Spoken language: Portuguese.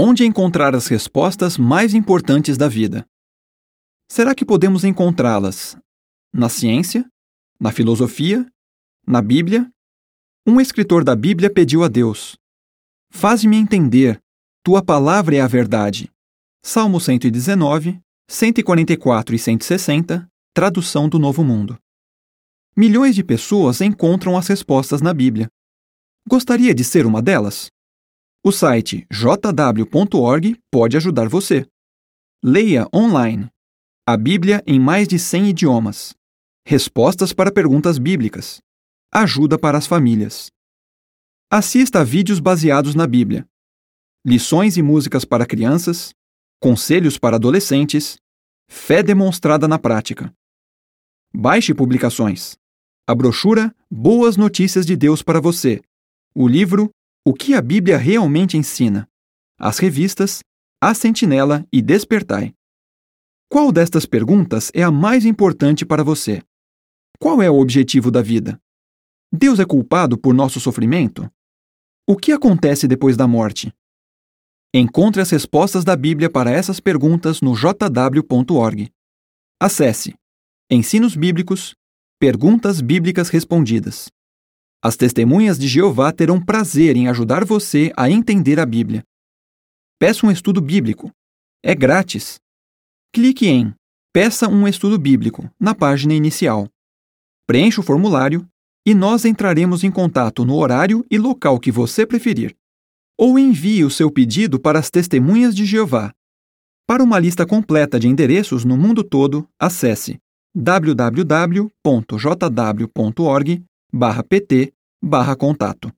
Onde encontrar as respostas mais importantes da vida? Será que podemos encontrá-las na ciência, na filosofia, na Bíblia? Um escritor da Bíblia pediu a Deus: Faz-me entender, tua palavra é a verdade. Salmo 119, 144 e 160, tradução do Novo Mundo. Milhões de pessoas encontram as respostas na Bíblia. Gostaria de ser uma delas? O site jw.org pode ajudar você. Leia online a Bíblia em mais de 100 idiomas. Respostas para perguntas bíblicas. Ajuda para as famílias. Assista a vídeos baseados na Bíblia. Lições e músicas para crianças. Conselhos para adolescentes. Fé demonstrada na prática. Baixe publicações. A brochura Boas Notícias de Deus para você. O livro o que a Bíblia realmente ensina? As revistas A Sentinela e Despertai. Qual destas perguntas é a mais importante para você? Qual é o objetivo da vida? Deus é culpado por nosso sofrimento? O que acontece depois da morte? Encontre as respostas da Bíblia para essas perguntas no jw.org. Acesse Ensinos Bíblicos Perguntas Bíblicas Respondidas. As testemunhas de Jeová terão prazer em ajudar você a entender a Bíblia. Peça um estudo bíblico. É grátis. Clique em Peça um estudo bíblico na página inicial. Preencha o formulário e nós entraremos em contato no horário e local que você preferir. Ou envie o seu pedido para as Testemunhas de Jeová. Para uma lista completa de endereços no mundo todo, acesse www.jw.org barra pt barra contato.